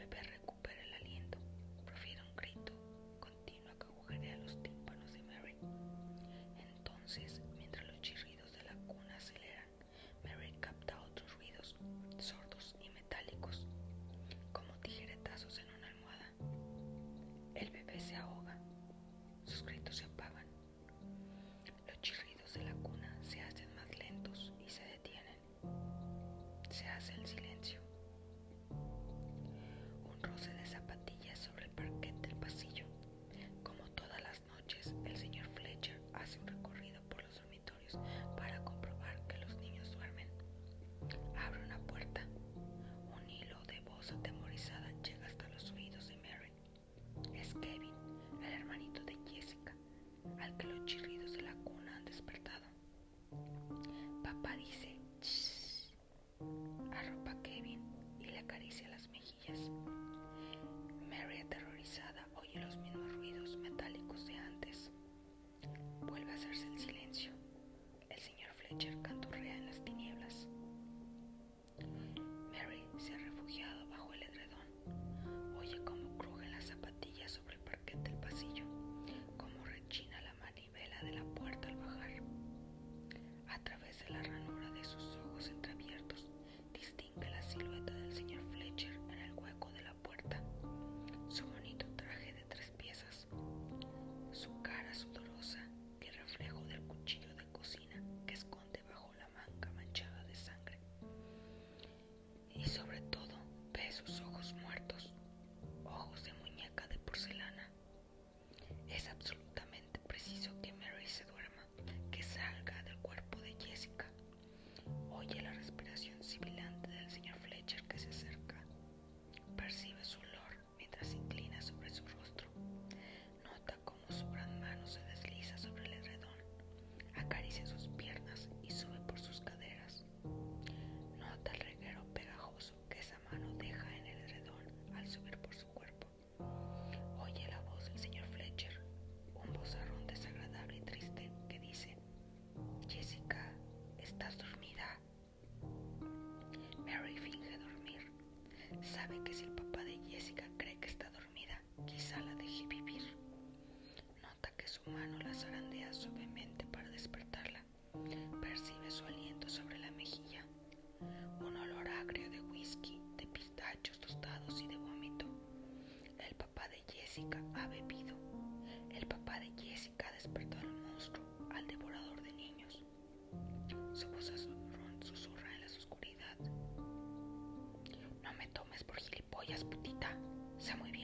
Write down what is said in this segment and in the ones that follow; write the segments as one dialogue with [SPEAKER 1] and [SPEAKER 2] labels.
[SPEAKER 1] el. gracias. Jessica ha bebido. El papá de Jessica despertó al monstruo, al devorador de niños. Su voz susurra en la oscuridad. No me tomes por gilipollas, putita. Sé muy bien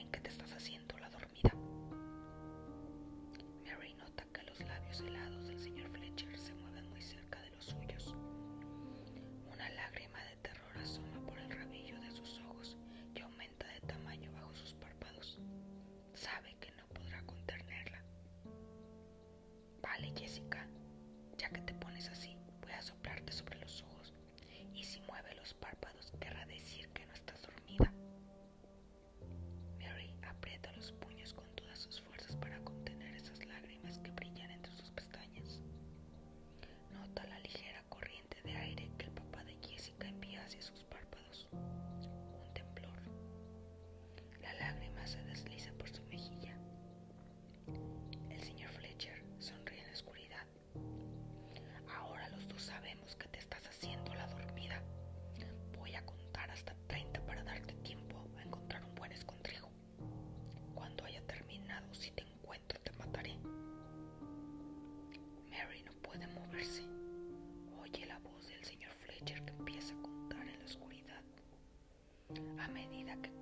[SPEAKER 1] a medida que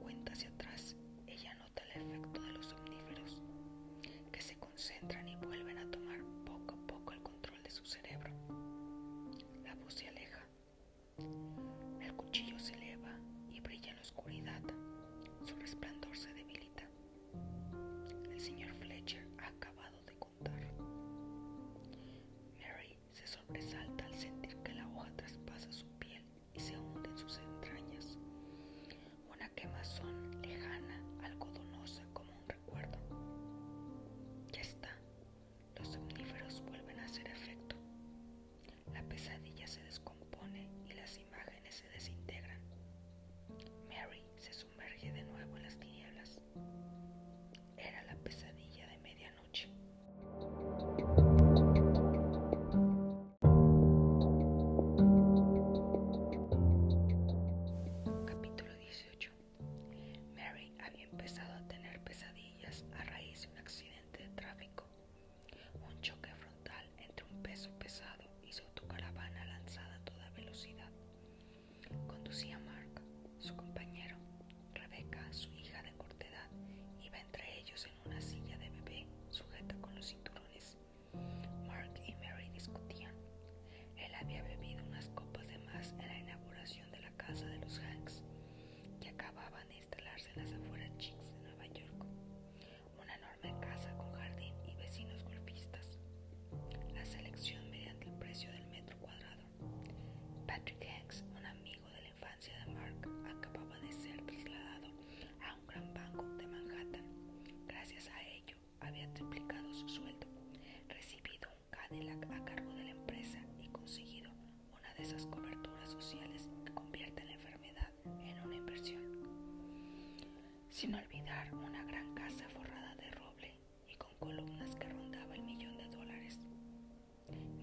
[SPEAKER 1] sin olvidar una gran casa forrada de roble y con columnas que rondaba el millón de dólares,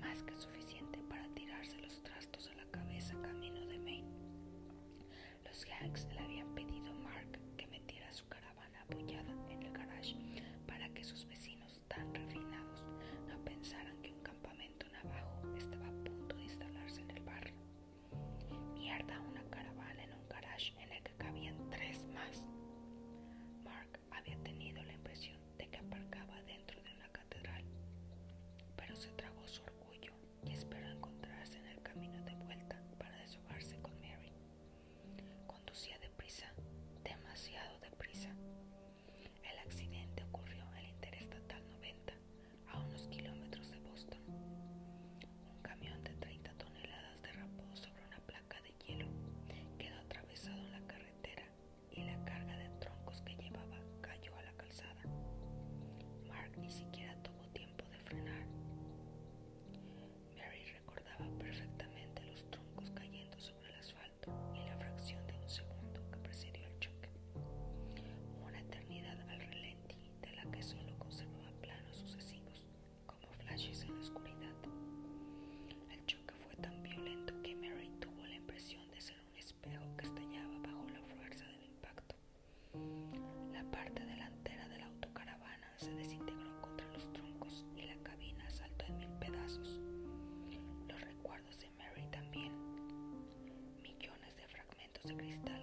[SPEAKER 1] más que suficiente para tirarse los trastos a la cabeza camino de Maine. Los Yanks la habían cristal.